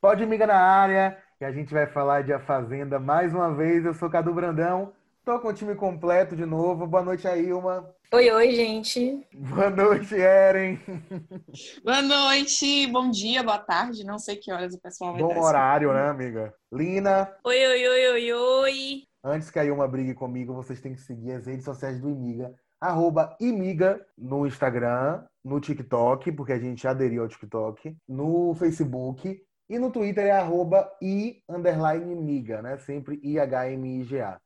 Pode miga na área, e a gente vai falar de A Fazenda mais uma vez. Eu sou Cadu Brandão, tô com o time completo de novo. Boa noite, Ailma. Oi, oi, gente. Boa noite, Eren. Boa noite, bom dia, boa tarde. Não sei que horas o pessoal vai Bom horário, né, amiga? Lina. Oi, oi, oi, oi, oi. Antes que a Ilma brigue comigo, vocês têm que seguir as redes sociais do Imiga. Arroba Imiga no Instagram, no TikTok, porque a gente aderiu ao TikTok, no Facebook e no Twitter é arroba i underline miga, né? Sempre I-H-M-I-G-A.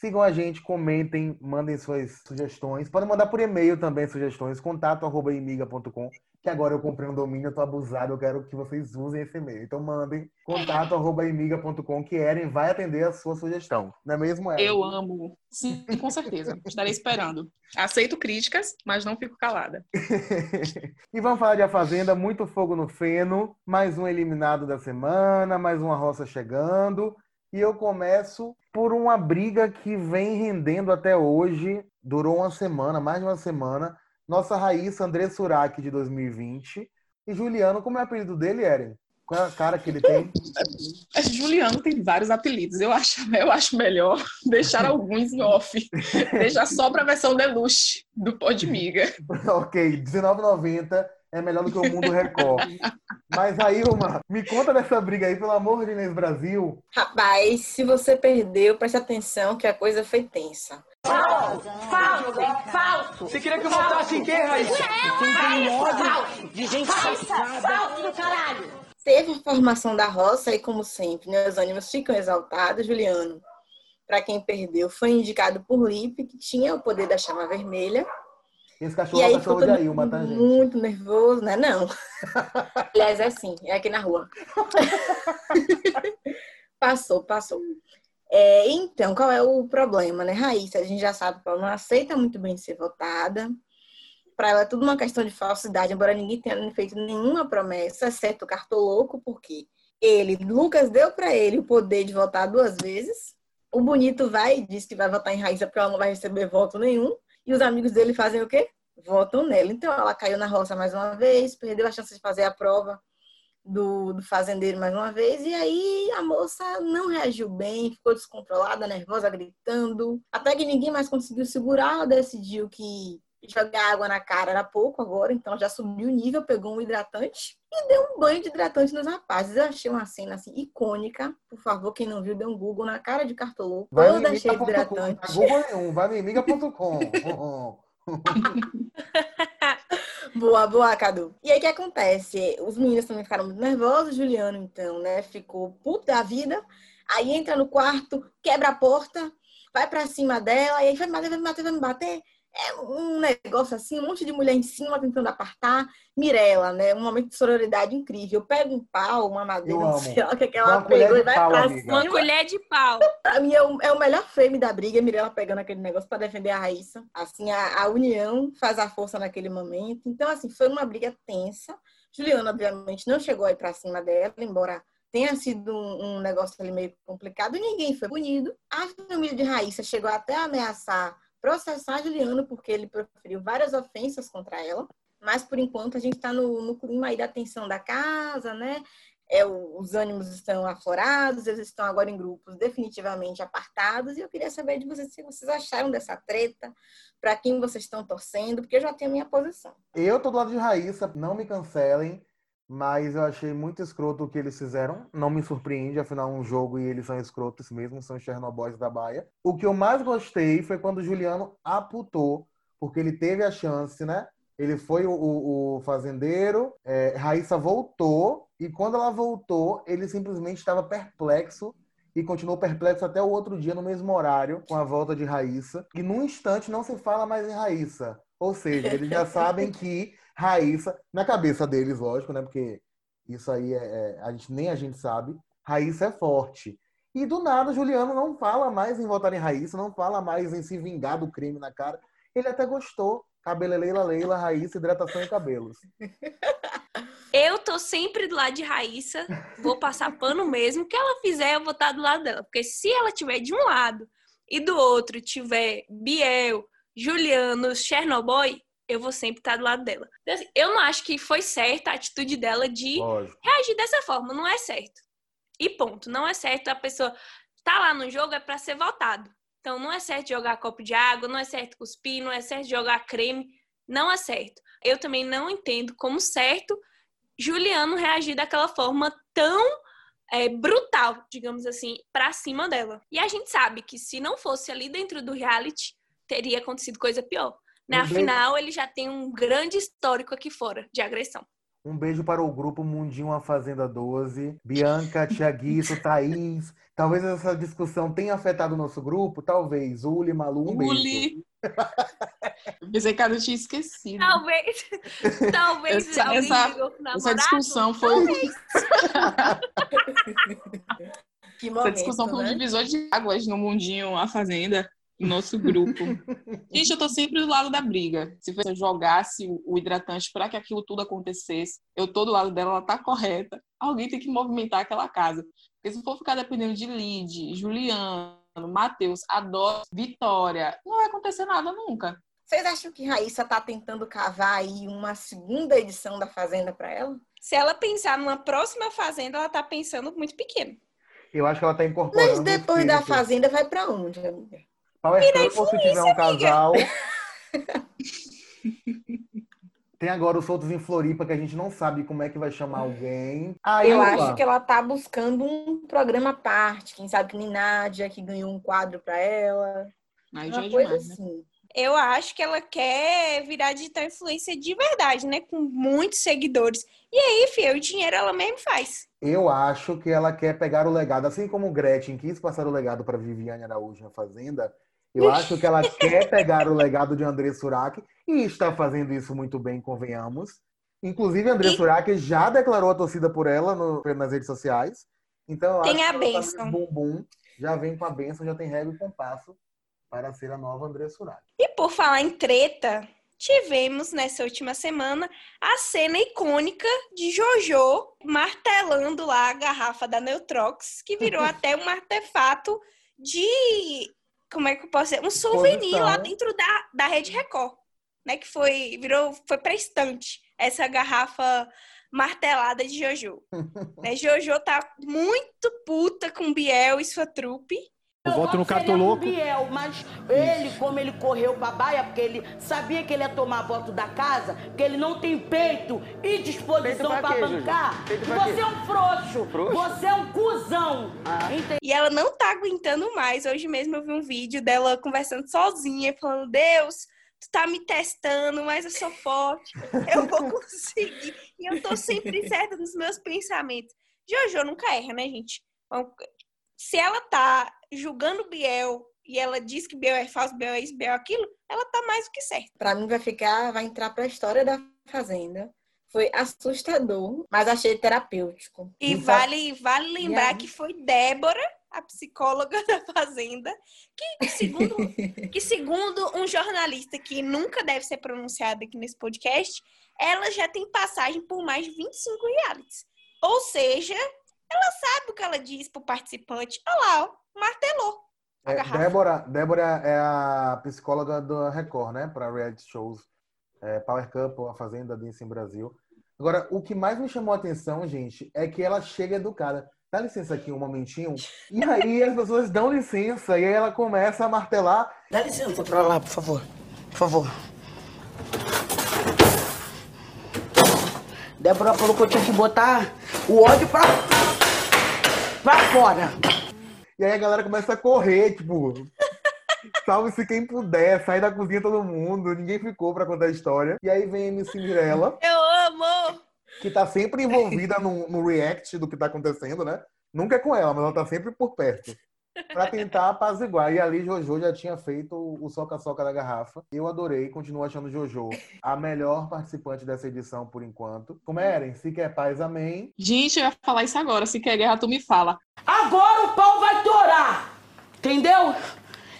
Sigam a gente, comentem, mandem suas sugestões. Podem mandar por e-mail também sugestões, contato arroba imiga.com, que agora eu comprei um domínio, eu tô abusado, eu quero que vocês usem esse e-mail. Então mandem contato arroba imiga.com, que Eren vai atender a sua sugestão. Não é mesmo, Eren? Eu amo. Sim, com certeza. Estarei esperando. Aceito críticas, mas não fico calada. e vamos falar de A Fazenda, muito fogo no feno, mais um eliminado da semana, mais uma roça chegando. E eu começo por uma briga que vem rendendo até hoje, durou uma semana, mais de uma semana. Nossa Raíssa André Surak de 2020 e Juliano, como é o apelido dele, Eren? Qual é a cara que ele tem? É, Juliano tem vários apelidos. Eu acho, eu acho melhor deixar alguns em off. Deixar só para a versão deluxe do Podmiga. ok, R$19,90 é melhor do que o Mundo Record. Mas aí, uma, me conta dessa briga aí, pelo amor de Inês Brasil. Rapaz, se você perdeu, preste atenção que a coisa foi tensa. Falso! Falso! Falso! Você queria que eu votasse em quem, Raíssa? Quem tem ódio de gente safada. Falso do caralho! Teve a formação da roça e, como sempre, né, os ânimos ficam exaltados. Juliano, para quem perdeu, foi indicado por Lipe, que tinha o poder da chama vermelha. Esse cachorro é o cachorro de Ailma, tá, gente? Muito nervoso, né? Não. Aliás, é assim, é aqui na rua. passou, passou. É, então, qual é o problema, né, Raíssa? A gente já sabe que ela não aceita muito bem ser votada. Para ela é tudo uma questão de falsidade, embora ninguém tenha feito nenhuma promessa, exceto o cartoloco, porque ele, Lucas deu para ele o poder de votar duas vezes. O bonito vai e diz que vai votar em Raíssa porque ela não vai receber voto nenhum. E os amigos dele fazem o quê? Votam nela. Então ela caiu na roça mais uma vez, perdeu a chance de fazer a prova do, do fazendeiro mais uma vez. E aí a moça não reagiu bem, ficou descontrolada, nervosa, gritando. Até que ninguém mais conseguiu segurar, ela decidiu que jogar água na cara era pouco agora, então já subiu o nível, pegou um hidratante e deu um banho de hidratante nos rapazes. Eu achei uma cena assim icônica. Por favor, quem não viu, dê um Google na cara de cartoloco. Toda cheia de hidratante. Google nenhum, vai no imiga.com. boa, boa, Cadu. E aí o que acontece? Os meninos também ficaram muito nervosos, Juliano, então, né? Ficou puto da vida. Aí entra no quarto, quebra a porta, vai pra cima dela, e aí vai me bater, vai me bater, vai me bater. É um negócio assim, um monte de mulher em cima tentando apartar. Mirella, né? Um momento de sororidade incrível. Pega um pau, uma madeira, não sei lá o que, é que ela pegou e vai pau, pra amiga. cima. Uma colher de pau. Pra mim é o, é o melhor frame da briga, é Mirella pegando aquele negócio para defender a Raíssa. Assim, a, a união faz a força naquele momento. Então, assim, foi uma briga tensa. Juliana, obviamente, não chegou aí pra cima dela, embora tenha sido um, um negócio ali meio complicado. Ninguém foi punido. A família de Raíssa chegou até a ameaçar processar Juliano porque ele proferiu várias ofensas contra ela. Mas, por enquanto, a gente está no, no clima aí da tensão da casa, né? É, os ânimos estão aflorados, eles estão agora em grupos definitivamente apartados. E eu queria saber de vocês se vocês acharam dessa treta, para quem vocês estão torcendo, porque eu já tenho a minha posição. Eu tô do lado de Raíssa, não me cancelem, mas eu achei muito escroto o que eles fizeram. Não me surpreende, afinal, um jogo e eles são escrotos mesmo, são Chernobyls da Baia. O que eu mais gostei foi quando o Juliano aputou, porque ele teve a chance, né? Ele foi o, o, o fazendeiro, é, Raíssa voltou, e quando ela voltou, ele simplesmente estava perplexo e continuou perplexo até o outro dia, no mesmo horário, com a volta de Raíssa. E num instante não se fala mais em Raíssa. Ou seja, eles já sabem que Raíssa, na cabeça deles, lógico, né? Porque isso aí é, é, a gente, nem a gente sabe. Raíssa é forte. E do nada, Juliano não fala mais em votar em Raíssa, não fala mais em se vingar do crime na cara. Ele até gostou. Cabelo Leila Leila, Raíssa, hidratação e cabelos. Eu tô sempre do lado de Raíssa, vou passar pano mesmo. O que ela fizer, eu vou estar do lado dela. Porque se ela tiver de um lado e do outro tiver Biel, Juliano, Chernobyl, eu vou sempre estar do lado dela. Então, assim, eu não acho que foi certa a atitude dela de Lógico. reagir dessa forma. Não é certo. E ponto. Não é certo a pessoa tá lá no jogo é para ser votado. Então não é certo jogar copo de água, não é certo cuspir, não é certo jogar creme. Não é certo. Eu também não entendo como certo Juliano reagir daquela forma tão é, brutal, digamos assim, pra cima dela. E a gente sabe que se não fosse ali dentro do reality, teria acontecido coisa pior. Né? Um beijo. Afinal, ele já tem um grande histórico aqui fora de agressão. Um beijo para o grupo Mundinho A Fazenda 12. Bianca, Tiaguito, Thaís. Talvez essa discussão tenha afetado o nosso grupo. Talvez. Uli, Malu, um beijo. Uli. Pensei que eu tinha esquecido. Talvez, talvez Essa- alguém essa- Essa discussão foi. Que Essa momento, discussão foi um né? divisor de águas no mundinho, a fazenda, nosso grupo. Gente, eu tô sempre do lado da briga. Se você jogasse o- o hidratante para que aquilo tudo acontecesse, eu tô do lado dela, ela tá correta. Alguém tem que movimentar aquela casa. Porque se for ficar dependendo de Lid, Juliano, Matheus, Adoro, Vitória, não vai acontecer nada nunca. Vocês acham que Raíssa tá tentando cavar aí uma segunda edição da Fazenda pra ela? Se ela pensar numa próxima fazenda, ela tá pensando muito pequeno. Eu acho que ela tá incorporando. Mas depois da. Fazenda vai pra onde, amiga? Power Couple, se tiver um casal. Tem agora os soltos em Floripa que a gente não sabe como é que vai chamar alguém. Aí, Eu opa, acho que ela tá buscando um programa à parte. Quem sabe que nem Nádia, que ganhou um quadro pra ela. Aí já Uma é coisa demais, né? assim. Eu acho que ela quer virar digital influencer de verdade, né? Com muitos seguidores. E aí, filho, o dinheiro ela mesmo faz. Eu acho que ela quer pegar o legado, assim como o Gretchen quis passar o legado para Viviane Araújo na Fazenda. Eu acho que ela quer pegar o legado de André Surak e está fazendo isso muito bem, convenhamos. Inclusive, André E- Surak já declarou a torcida por ela no- nas redes sociais. Então, eu Tem acho a tá bumbum, já vem com a benção, já tem régua e compasso para ser a nova André Surak. E por falar em treta, tivemos nessa última semana a cena icônica de Jojo martelando lá a garrafa da Neutrox, que virou até um artefato de. Como é que eu posso dizer? Um souvenir Exposição. lá dentro da, da Rede Record. Né, que foi, virou, foi pra estante essa garrafa martelada de Jojo. né, Jojo tá muito puta com Biel e sua trupe. Eu voto no Cartoloco. pro Biel, mas ele, como ele correu pra baia, porque ele sabia que ele ia tomar voto da casa, porque ele não tem peito e Peito disposição pra pra quê, bancar. Peito pra quê? você é um frouxo. Frouxo? Você é um cuzão. Entendeu? E ela não tá aguentando mais. Hoje mesmo eu vi um vídeo dela conversando sozinha, falando: Deus, tu tá me testando, mas eu sou forte, eu vou conseguir. E eu tô sempre certa nos meus pensamentos. Jojo nunca erra, né, gente? Se ela tá julgando Biel e ela diz que Biel é falso, Biel é isso, Biel é aquilo, ela tá mais do que certa. Pra mim vai ficar, vai entrar pra história da Fazenda. Foi assustador, mas achei terapêutico. E vale, vale lembrar que foi Débora, a psicóloga da Fazenda, que segundo, que segundo um jornalista que nunca deve ser pronunciado aqui nesse podcast, ela já tem passagem por mais de 25 realities. Ou seja, ela sabe o que ela diz pro participante. Olha lá, ó, martelou. a É. Débora, Débora é a psicóloga da Record, né? Para reality shows. É, Power Couple, A Fazenda, Dance em Brasil. Agora, o que mais me chamou a atenção, gente, é que ela chega educada. Dá licença aqui um momentinho. E aí as pessoas dão licença. E aí ela começa a martelar. Dá licença pra lá, por favor. Por favor. Débora falou que eu tinha que botar o ódio pra, pra fora. E aí a galera começa a correr, tipo... Salve-se quem puder, sai da cozinha todo mundo. Ninguém ficou pra contar a história. E aí vem a MC Mirella. Eu amo! que tá sempre envolvida no, no react do que tá acontecendo, né? Nunca é com ela, mas ela tá sempre por perto. Pra tentar apaziguar. E ali Jojo já tinha feito o soca-soca da garrafa. Eu adorei, continuo achando Jojo a melhor participante dessa edição por enquanto. Como é, Eren? Se quer paz, amém. Gente, eu ia falar isso agora. Se quer guerra, tu me fala. Agora o pau vai torar. Entendeu?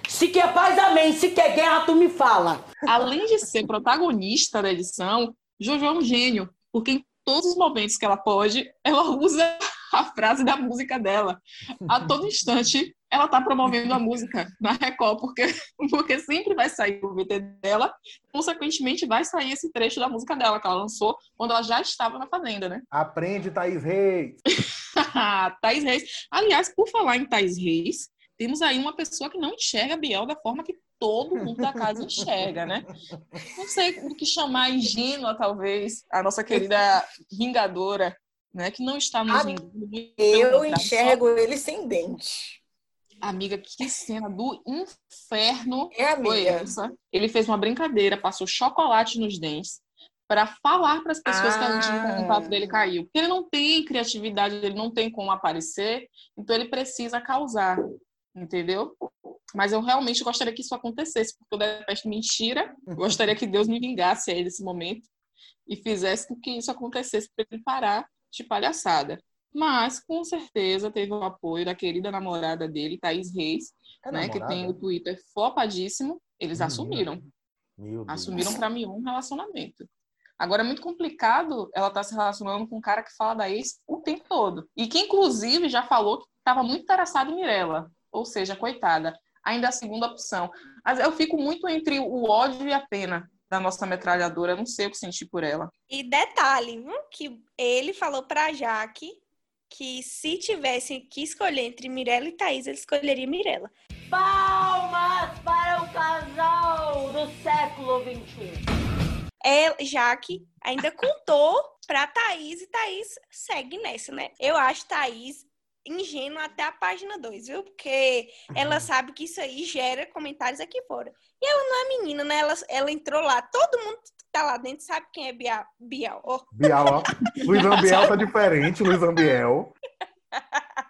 Se quer paz, amém. Se quer guerra, tu me fala. Além de ser protagonista da edição, Jojo é um gênio, porque em todos os momentos que ela pode, ela usa a frase da música dela. A todo instante, ela tá promovendo a música na Record, porque, porque sempre vai sair o VT dela, consequentemente vai sair esse trecho da música dela, que ela lançou quando ela já estava na Fazenda, né? Aprende, Thaís Reis! Thaís Reis. Aliás, por falar em Thaís Reis, temos aí uma pessoa que não enxerga a Biel da forma que todo mundo da casa enxerga, né? Não sei o que chamar ingênua, talvez, a nossa querida vingadora, né? Que não está nos. Eu enxergo ele sem dente. Amiga, que cena do inferno é, amiga. foi essa? Ele fez uma brincadeira, passou chocolate nos dentes para falar para as pessoas ah. que a gente o contato dele caiu. Porque ele não tem criatividade, ele não tem como aparecer, então ele precisa causar, entendeu? Mas eu realmente gostaria que isso acontecesse, porque eu detesto mentira. Eu gostaria que Deus me vingasse aí nesse momento e fizesse com que isso acontecesse para ele parar de palhaçada. Mas, com certeza, teve o apoio da querida namorada dele, Thaís Reis, é né, que tem o Twitter fopadíssimo. Eles assumiram. Assumiram para mim um relacionamento. Agora é muito complicado ela estar tá se relacionando com um cara que fala da ex o tempo todo. E que, inclusive, já falou que estava muito interessado em Mirella. Ou seja, coitada. Ainda é a segunda opção. Mas eu fico muito entre o ódio e a pena da nossa metralhadora. Eu não sei o que sentir por ela. E detalhe, viu? que ele falou pra Jaque que se tivesse que escolher entre Mirella e Thaís, ele escolheria Mirella. Palmas para o casal do século XXI. É, Jaque ainda contou pra Thaís e Thaís segue nessa, né? Eu acho Thaís ingênua até a página 2, viu? Porque ela uhum. sabe que isso aí gera comentários aqui fora. E ela não é menina, né? Ela, ela entrou lá, todo mundo tá lá dentro sabe quem é Bial. Bial, oh. Bial ó. Luiz Ambiel tá diferente, Luiz Ambiel.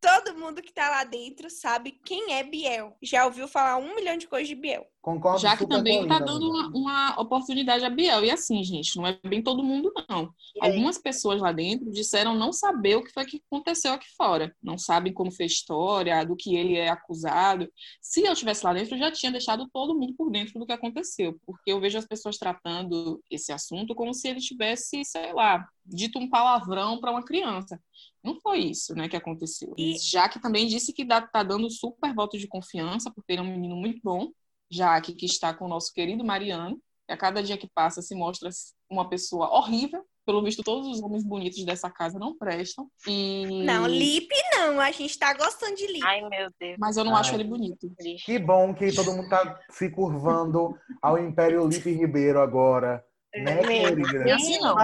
todo mundo que tá lá dentro sabe quem é Biel. Já ouviu falar um milhão de coisas de Biel. Concordo Já que também está dando uma, uma, oportunidade a Biel. E assim, gente, não é bem todo mundo, não. Algumas pessoas lá dentro disseram não saber o que foi que aconteceu aqui fora. Não sabem como foi a história, do que ele é acusado. Se eu estivesse lá dentro, eu já tinha deixado todo mundo por dentro do que aconteceu. Porque eu vejo as pessoas tratando esse assunto como se ele tivesse, sei lá, dito um palavrão para uma criança. Não foi isso né, que aconteceu. E já que também disse que está dando super voto de confiança, porque ele é um menino muito bom Jaque, que está com o nosso querido Mariano, e a cada dia que passa se mostra uma pessoa horrível. Pelo visto, todos os homens bonitos dessa casa não prestam. E... Não, Lipe não. A gente tá gostando de Lipe. Ai, meu Deus. Mas eu não Ai. acho ele bonito. Que bom que todo mundo tá se curvando ao Império Lipe Ribeiro agora. Né, querida? Não é assim, não.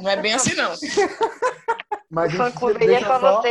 Não é bem assim, não. Mas deixa, deixa, só,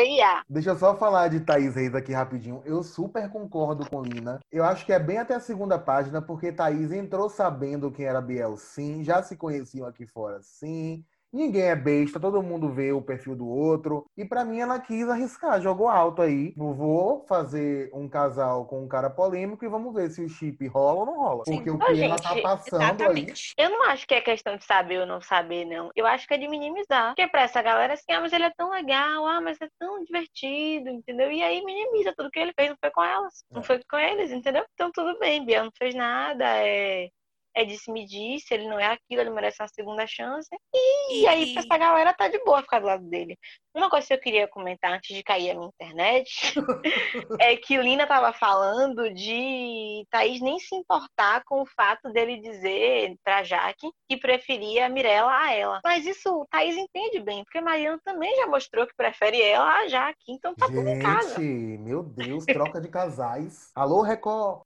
deixa eu só falar de Thaís Reis aqui rapidinho. Eu super concordo com Lina. Eu acho que é bem até a segunda página, porque Thaís entrou sabendo quem era Biel, sim. Já se conheciam aqui fora, sim. Ninguém é besta, todo mundo vê o perfil do outro. E para mim ela quis arriscar, jogou alto aí. Vou fazer um casal com um cara polêmico e vamos ver se o chip rola ou não rola. Sim. Porque o que ela tá passando exatamente. aí. Eu não acho que é questão de saber ou não saber, não. Eu acho que é de minimizar. Porque pra essa galera assim, ah, mas ele é tão legal, ah, mas é tão divertido, entendeu? E aí minimiza tudo que ele fez, não foi com elas, não é. foi com eles, entendeu? Então tudo bem, Bia não fez nada, é é de se medir, se ele não é aquilo, ele merece uma segunda chance. E, e aí, essa galera tá de boa ficar do lado dele. Uma coisa que eu queria comentar antes de cair a minha internet é que Lina tava falando de Thaís nem se importar com o fato dele dizer pra Jaque que preferia a Mirella a ela. Mas isso Thaís entende bem, porque Mariana também já mostrou que prefere ela a Jaque, então tá Gente, tudo em casa. meu Deus, troca de casais. Alô, Record!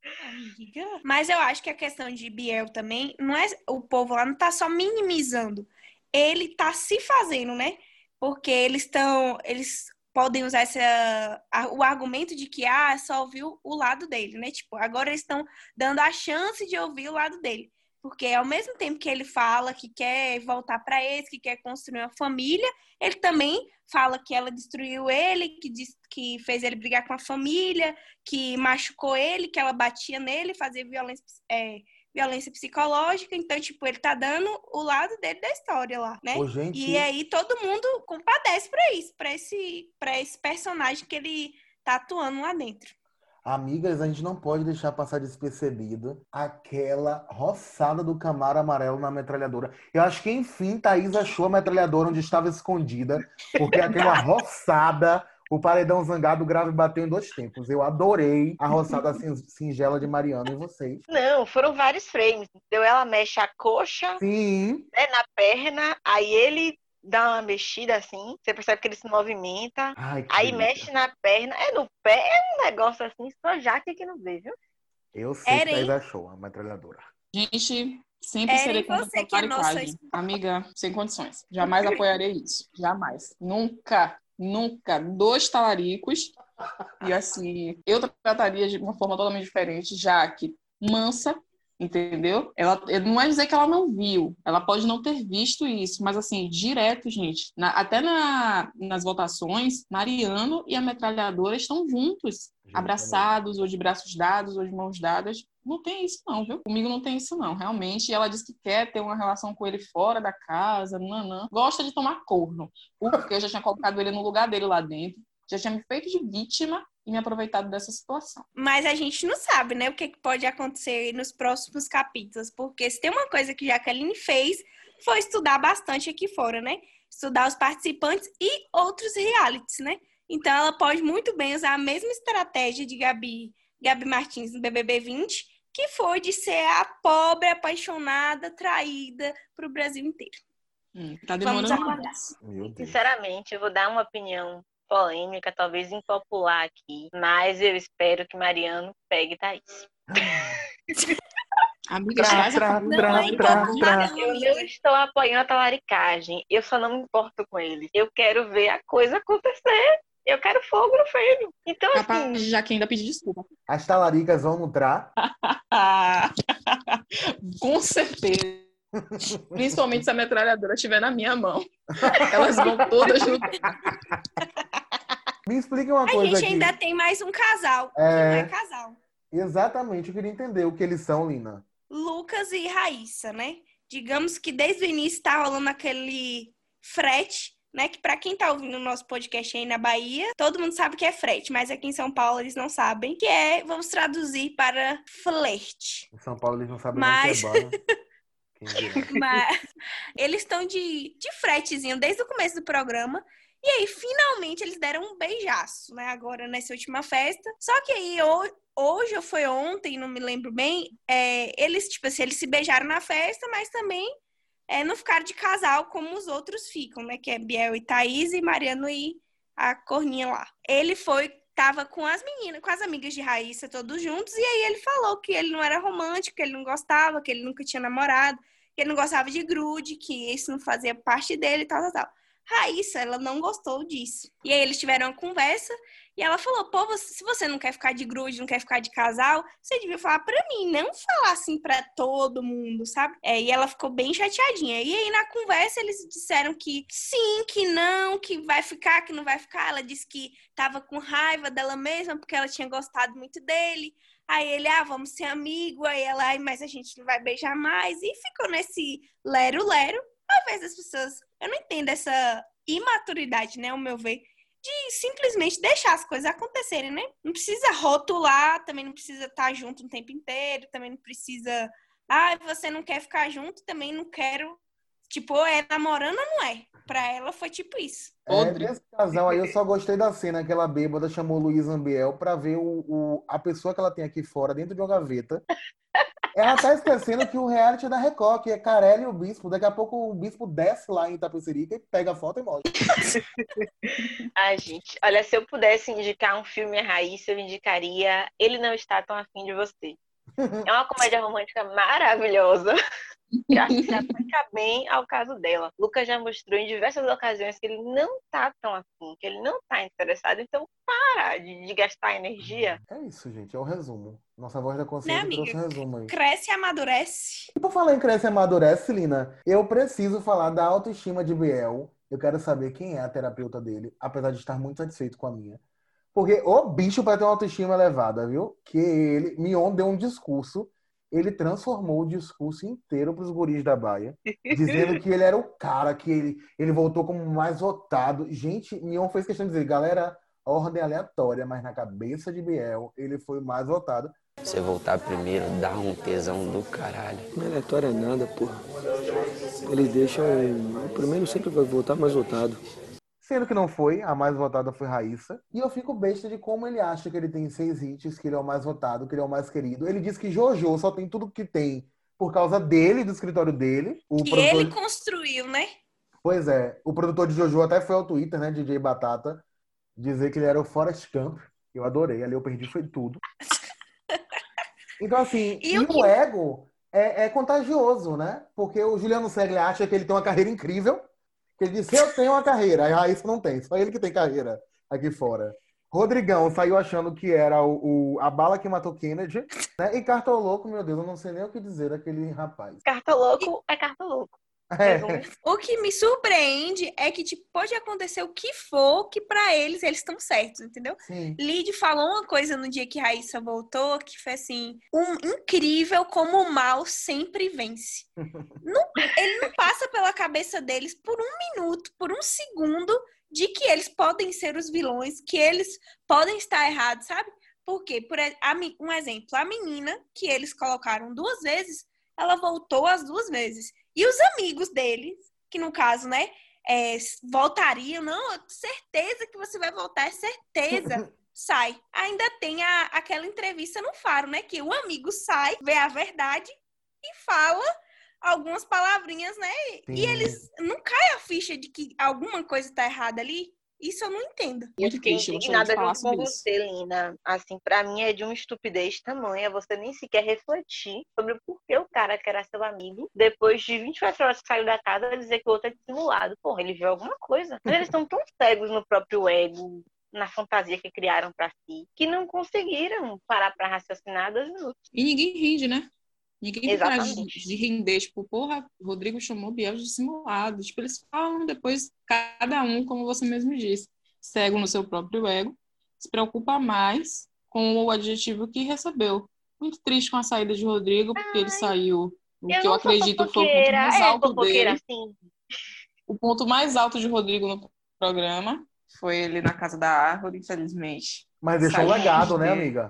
Mas eu acho que a questão de Biel também, não é o povo lá não tá só minimizando, ele tá se fazendo, né? porque eles estão, eles podem usar essa, o argumento de que ah, só ouviu o lado dele, né? Tipo, agora eles estão dando a chance de ouvir o lado dele. Porque ao mesmo tempo que ele fala que quer voltar para eles, que quer construir uma família, ele também fala que ela destruiu ele, que, diz, que fez ele brigar com a família, que machucou ele, que ela batia nele, fazia violência, é, violência psicológica, então, tipo, ele tá dando o lado dele da história lá, né? Ô, gente... E aí todo mundo compadece pra isso, pra esse, pra esse personagem que ele tá atuando lá dentro. Amigas, a gente não pode deixar passar despercebido aquela roçada do Camaro amarelo na metralhadora. Eu acho que, enfim, Thaís achou a metralhadora onde estava escondida, porque aquela roçada O paredão zangado, o grave bateu em dois tempos. Eu adorei a roçada sin- singela de Mariana e vocês. Não, foram vários frames. Entendeu? Ela mexe a coxa Sim, né, na perna, aí ele dá uma mexida assim, você percebe que ele se movimenta, Ai, aí mexe na perna, é no pé, é um negócio assim, só Jaque que não vê, viu? Eu sei Era, que? Thaís achou a metralhadora. Gente, sempre Era serei contra você a que é nossa. Amiga, sem condições. Jamais apoiarei isso. Jamais. Nunca, nunca. Dois talaricos. E assim, eu trataria de uma forma totalmente diferente, já que mansa, entendeu? Ela não é dizer que ela não viu, ela pode não ter visto isso, mas assim, direto, gente. Na- até na- nas votações, Mariano e a metralhadora estão juntos, abraçados, ou de braços dados, ou de mãos dadas. Não tem isso, não, viu? Comigo não tem isso, não, realmente. Ela disse que quer ter uma relação com ele fora da casa, nanã. Gosta de tomar corno, porque eu já tinha colocado ele no lugar dele lá dentro, já tinha me feito de vítima e me aproveitado dessa situação. Mas a gente não sabe, né, o que, pode acontecer nos próximos capítulos. Porque se tem uma coisa que Jaqueline fez, foi estudar bastante aqui fora, né? Estudar os participantes e outros realities, né? Então ela pode muito bem usar a mesma estratégia de Gabi, Gabi Martins no BBB 20, que foi de ser a pobre, apaixonada, traída para o Brasil inteiro. Hum, tá Vamos demorando aguardar. Sinceramente, eu vou dar uma opinião polêmica, talvez impopular aqui, mas eu espero que Mariano pegue Thaís. Amiga, Tra, tra, não, Eu não estou apoiando a talaricagem, eu só não me importo com ele. Eu quero ver a coisa acontecer. Eu quero fogo no feno. Então, Capaz assim, de já que ainda pedir desculpa. As talaricas vão mudar. Ah, com certeza. Principalmente se a metralhadora estiver na minha mão. Elas vão todas lutar. Me explique uma A coisa gente aqui. ainda tem mais um casal, que É. não é casal. Exatamente, eu queria entender o que eles são, Lina. Lucas e Raíssa, né? Digamos que desde o início tá rolando aquele frete, né? Que pra quem tá ouvindo o nosso podcast aí na Bahia, todo mundo sabe que é frete, mas aqui em São Paulo eles não sabem, que é, vamos traduzir para flerte. Em São Paulo eles não sabem Mas- nem que é? Mas eles estão de, de fretezinho desde o começo do programa. E aí, finalmente, eles deram um beijaço, né? Agora, nessa última festa. Só que aí, ho- hoje ou foi ontem, não me lembro bem, é, eles, tipo assim, eles se beijaram na festa, mas também é, não ficaram de casal como os outros ficam, né? Que é Biel e Thaís e Mariano e a Corninha lá. Ele foi, tava com as meninas, com as amigas de Raíssa, todos juntos, e aí ele falou que ele não era romântico, que ele não gostava, que ele nunca tinha namorado, que ele não gostava de grude, que isso não fazia parte dele tal, tal, tal. Raíssa, ela não gostou disso. E aí eles tiveram uma conversa e ela falou: pô, você- se você não quer ficar de grude, não quer ficar de casal, você devia falar pra mim, não falar assim pra todo mundo, sabe? É, e ela ficou bem chateadinha. E aí na conversa eles disseram que sim, que não, que vai ficar, que não vai ficar. Ela disse que tava com raiva dela mesma porque ela tinha gostado muito dele. Aí ele, ah, vamos ser amigo. Aí ela, mas a gente não vai beijar mais. E ficou nesse lero-lero. Às vezes as pessoas, eu não entendo essa imaturidade, né, ao meu ver, de simplesmente deixar as coisas acontecerem, né? Não precisa rotular, também não precisa estar junto o tempo inteiro, também não precisa, ah, você não quer ficar junto, também não quero. Tipo, é namorando ou não é. Pra ela foi tipo isso. É, desse casal aí, eu só gostei da cena que ela bêbada chamou Luiz Ambiel pra ver o, o- a pessoa que ela tem aqui fora, dentro de uma gaveta. Ela tá esquecendo que o reality é da Record, que é Carelli e o Bispo. Daqui a pouco o Bispo desce lá em Itapecerica e pega a foto e mostra. Ai, gente, olha, se eu pudesse indicar um filme Raíssa, eu indicaria Ele Não Está Tão Afim de Você. É uma comédia romântica maravilhosa. Que acho que se aplica bem ao caso dela. Lucas já mostrou em diversas ocasiões que ele não tá tão afim, que ele não tá interessado. Então, para de, de gastar energia. É isso, gente. É o resumo. Nossa voz da consciência Né, trouxe um resumo aí. Cresce e amadurece. E por falar em cresce e amadurece, Lina, eu preciso falar da autoestima de Biel. Eu quero saber quem é a terapeuta dele, apesar de estar muito satisfeito com a minha. Porque o bicho para ter uma autoestima elevada, viu? Que ele, Mion deu um discurso, ele transformou o discurso inteiro para os guris da Baia, dizendo que ele era o cara, que ele, ele voltou como mais votado. Gente, Mion fez questão de dizer, galera, ordem aleatória, mas na cabeça de Biel, ele foi o mais votado. Você voltar primeiro dá um tesão do caralho. Não é aleatório é nada, porra. Eles deixam. O primeiro sempre vai voltar mais votado. Sendo que não foi, a mais votada foi Raíssa. E eu fico besta de como ele acha que ele tem seis hits, que ele é o mais votado, que ele é o mais querido. Ele diz que Jojo só tem tudo que tem por causa dele, do escritório dele. O Que produtor- ele construiu, né? Pois é, o produtor de Jojo até foi ao Twitter, né, DJ Batata, dizer que ele era o Forrest Camp. Eu adorei, ali eu perdi foi tudo. Então, assim, E e, o o que- ego é, é contagioso, né? Porque o Juliano Segre acha que ele tem uma carreira incrível, que ele disse, eu tenho uma carreira, aí a Raíssa não tem, só ele que tem carreira aqui fora. Rodrigão saiu achando que era o, o- a bala que matou Kennedy, né? E Cartoloco, meu Deus, eu não sei nem o que dizer daquele rapaz. Cartoloco é cartoloco. É, Resumo. O que me surpreende é que tipo, pode acontecer o que for, que pra eles eles estão certos, entendeu? sim. Lid falou uma coisa no dia que Raíssa voltou, que foi assim, um incrível como o mal sempre vence. Não- ele não passa pela cabeça deles por um minuto, por um segundo, de que eles podem ser os vilões, que eles podem estar errados, sabe? Porque, por a um exemplo, a menina que eles colocaram duas vezes, ela voltou as duas vezes. E os amigos deles, que no caso, né, é, voltariam, não, certeza que você vai voltar, é certeza sai. Ainda tem a- aquela entrevista no Faro, né? Que o amigo sai, vê a verdade e fala algumas palavrinhas, né? E Sim. eles não cai a ficha de que alguma coisa tá errada ali. Isso eu não entendo. Eu Muito fiquei triste, eu gostaria de indignada junto com você, Lina. Assim, pra mim é de uma estupidez tamanha você nem sequer refletir sobre o porquê o cara que era seu amigo, depois de 24 horas que saiu da casa, dizer que o outro é dissimulado. Porra, ele viu alguma coisa. Mas eles estão tão cegos no próprio ego, na fantasia que criaram pra si, que não conseguiram parar pra raciocinar dois minutos. E ninguém rende, né? Ninguém tem coragem de, render. Tipo, porra, Rodrigo chamou Biel de dissimulado. Tipo, eles falam depois, cada um, como você mesmo disse, cego no seu próprio ego, se preocupa mais com o adjetivo que recebeu. Muito triste com a saída de Rodrigo, porque ele saiu. O que eu acredito foi o ponto fofoqueira, mais é alto fofoqueira, dele. assim. O ponto mais alto de Rodrigo no programa foi ele na casa da árvore, infelizmente. Mas deixou um legado, né, dele. amiga?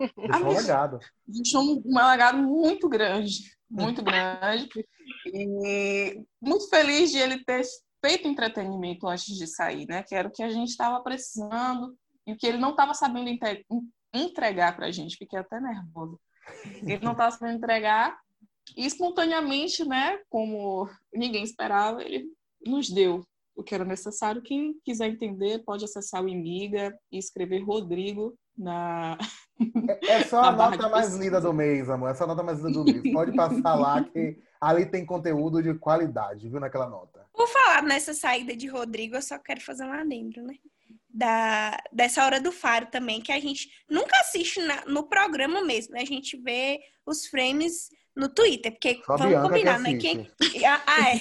Ah, Deixou um legado. deixou um legado muito grande, muito grande. E muito feliz de ele ter feito entretenimento antes de sair, né? Que era o que a gente estava precisando e o que ele não estava sabendo entregar para a gente. Fiquei até nervosa. Ele não estava sabendo entregar e espontaneamente, né? Como ninguém esperava, ele nos deu o que era necessário. Quem quiser entender pode acessar o Imiga e escrever Rodrigo na É, é só a nota mais pesquisa. linda do mês, amor. É só a nota mais linda do mês. Pode passar lá que ali tem conteúdo de qualidade, viu, naquela nota. Por falar nessa saída de Rodrigo, eu só quero fazer um adendo, né? Da, dessa hora do faro também, que a gente nunca assiste na- no programa mesmo, né? A gente vê os frames no Twitter, porque Só vamos Bianca que combinar, né? assiste. Quem... Ah, ah, é.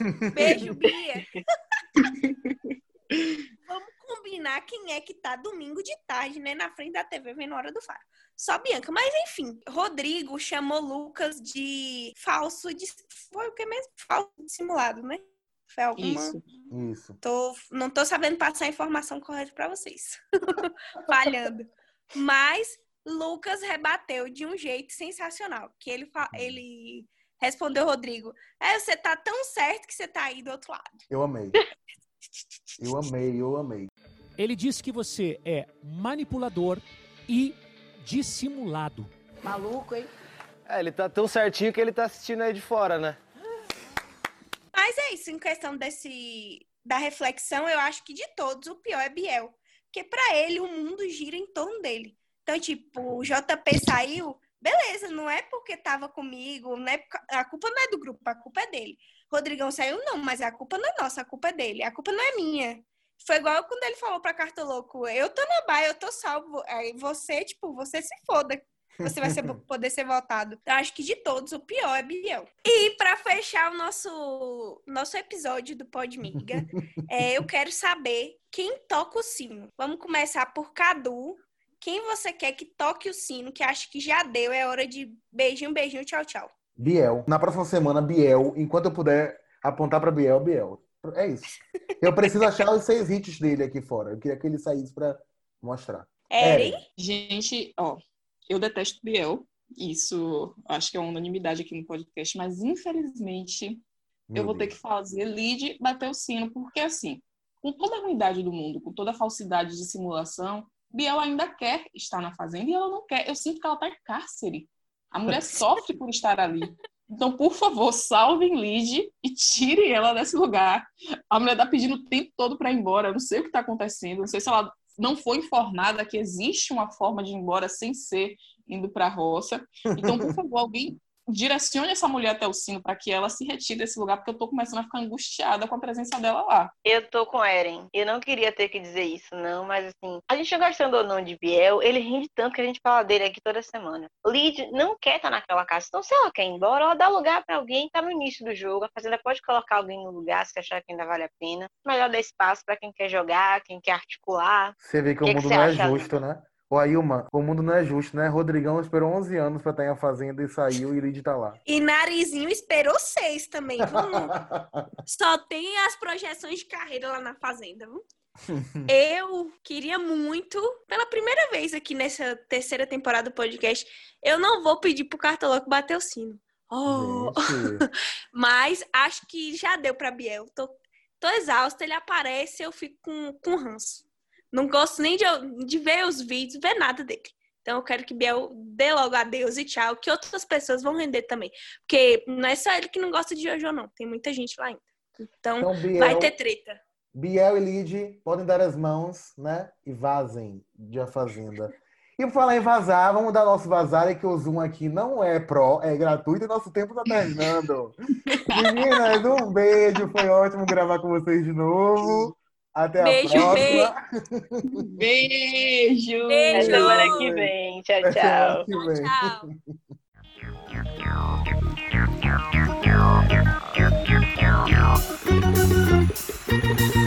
Beijo, Bia. Combinar quem é que tá domingo de tarde, né? Na frente da TV, vendo hora do faro. Só Bianca. Mas enfim, Rodrigo chamou Lucas de falso. De... Foi o que mesmo? Falso dissimulado, né? Foi alguma. isso. Isso. Tô, não tô sabendo passar a informação correta para vocês. Falhando. Mas Lucas rebateu de um jeito sensacional. Que ele, fa- ele respondeu, Rodrigo, é, você tá tão certo que você tá aí do outro lado. Eu amei. Eu amei, eu amei. Ele disse que você é manipulador e dissimulado. Maluco, hein? É, ele tá tão certinho que ele tá assistindo aí de fora, né? Mas é isso, em questão desse da reflexão, eu acho que de todos o pior é Biel. Porque pra ele o mundo gira em torno dele. Então, tipo, o JP saiu, beleza, não é porque tava comigo, não é a culpa não é do grupo, a culpa é dele. Rodrigão saiu, não, mas a culpa não é nossa, a culpa é dele, a culpa não é minha. Foi igual quando ele falou pra Cartoloco, eu tô na baia, eu tô salvo. Aí você, tipo, você se foda. Você vai ser, poder ser votado. Eu acho que de todos, o pior é Biel. E pra fechar o nosso, nosso episódio do Podmiga, é, eu quero saber quem toca o sino. Vamos começar por Cadu. Quem você quer que toque o sino, que acha que já deu, é hora de beijinho, beijinho, tchau, tchau. Biel. Na próxima semana, Biel. Enquanto eu puder apontar pra Biel, Biel. É isso. Eu preciso achar os seis hits dele aqui fora. Eu queria que ele saísse pra mostrar. Eren? Gente, ó, eu detesto Biel. Isso acho que é uma unanimidade aqui no podcast, mas infelizmente eu Meu vou ter Deus. que fazer lead bater o sino, porque assim, com toda a ruindade do mundo, com toda a falsidade de simulação, Biel ainda quer estar na fazenda e ela não quer. Eu sinto que ela está em cárcere. A mulher sofre por estar ali. Então, por favor, salvem Lid e tirem ela desse lugar. A mulher tá pedindo o tempo todo para ir embora. Eu não sei o que está acontecendo. Não sei se ela não foi informada que existe uma forma de ir embora sem ser indo para a roça. Então, por favor, alguém direcione essa mulher até o sino para que ela se retire desse lugar, porque eu tô começando a ficar angustiada com a presença dela lá. Eu tô com Eren. Eu não queria ter que dizer isso, não, mas assim, a gente gostando ou não de Biel, ele rende tanto que a gente fala dele aqui toda semana. Lid não quer estar naquela casa, então se ela quer ir embora, ela dá lugar pra alguém, tá no início do jogo. A Fazenda pode colocar alguém no lugar se achar que ainda vale a pena. Melhor dar espaço pra quem quer jogar, quem quer articular. Você vê que, Que o que mundo você não é justo, né? Ô, Ailma, o mundo não é justo, né? Rodrigão esperou 11 anos pra estar em a Fazenda e saiu e Lid tá lá. E Narizinho esperou seis também? Não- Só tem as projeções de carreira lá na Fazenda, viu? Eu queria muito, pela primeira vez aqui nessa terceira temporada do podcast, eu não vou pedir pro Cartoloco bater o sino. Oh, mas acho que já deu pra Biel. Tô, tô exausta, ele aparece, eu fico com, com ranço. Não gosto nem de, de ver os vídeos, ver nada dele. Então eu quero que Biel dê logo adeus e tchau, que outras pessoas vão render também. Porque não é só ele que não gosta de Jojo, não. Tem muita gente lá ainda. Então, então, Biel, vai ter treta. Biel e Lid podem dar as mãos, né? E vazem de A Fazenda. E por falar em vazar, vamos dar nosso vazar, é que o Zoom aqui não é pró, é gratuito e nosso tempo tá terminando. Meninas, um beijo, foi ótimo gravar com vocês de novo. Até a Beijo, próxima. Beijo! Até Beijo! semana que vem. Tchau, Até tchau. semana que vem. Tchau. Tchau.